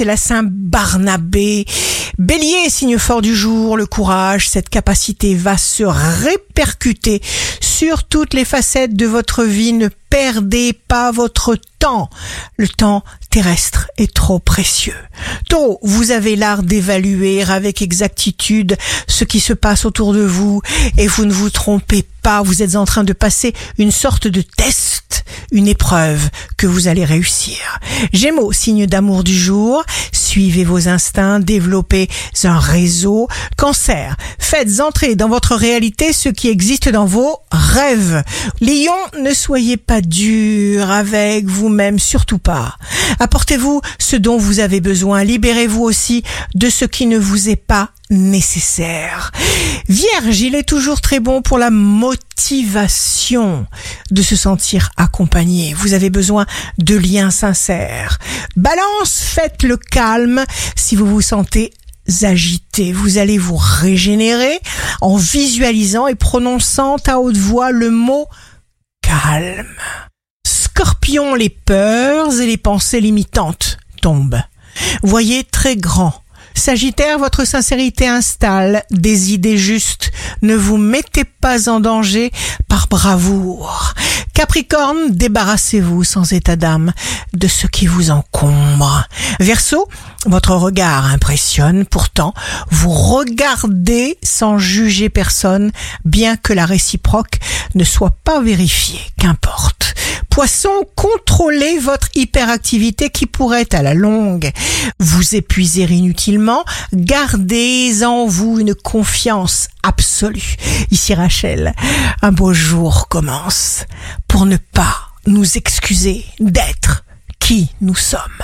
c'est la Saint Barnabé. Bélier, signe fort du jour, le courage, cette capacité va se répercuter sur toutes les facettes de votre vie. Ne perdez pas votre temps. Le temps terrestre est trop précieux. Taureau, vous avez l'art d'évaluer avec exactitude ce qui se passe autour de vous et vous ne vous trompez pas. Vous êtes en train de passer une sorte de test, une épreuve que vous allez réussir. Gémeaux, signe d'amour du jour, suivez vos instincts, développez un réseau. Cancer, faites entrer dans votre réalité ce qui existe dans vos rêves. Lion, ne soyez pas dur avec vous-même, surtout pas. Apportez-vous ce dont vous avez besoin. Libérez-vous aussi de ce qui ne vous est pas nécessaire. Vierge, il est toujours très bon pour la motivation de se sentir accompagné. Vous avez besoin de liens sincères. Balance, faites le calme si vous vous sentez agité. Vous allez vous régénérer en visualisant et prononçant à haute voix le mot calme. Scorpion, les peurs et les pensées limitantes tombent. Voyez très grand. Sagittaire, votre sincérité installe des idées justes. Ne vous mettez pas en danger par bravoure. Capricorne, débarrassez-vous sans état d'âme de ce qui vous encombre. Verseau, votre regard impressionne, pourtant vous regardez sans juger personne, bien que la réciproque ne soit pas vérifiée, qu'importe. Poisson, contrôlez votre hyperactivité qui pourrait à la longue vous épuiser inutilement. Gardez en vous une confiance absolue. Ici Rachel, un beau jour commence pour ne pas nous excuser d'être qui nous sommes.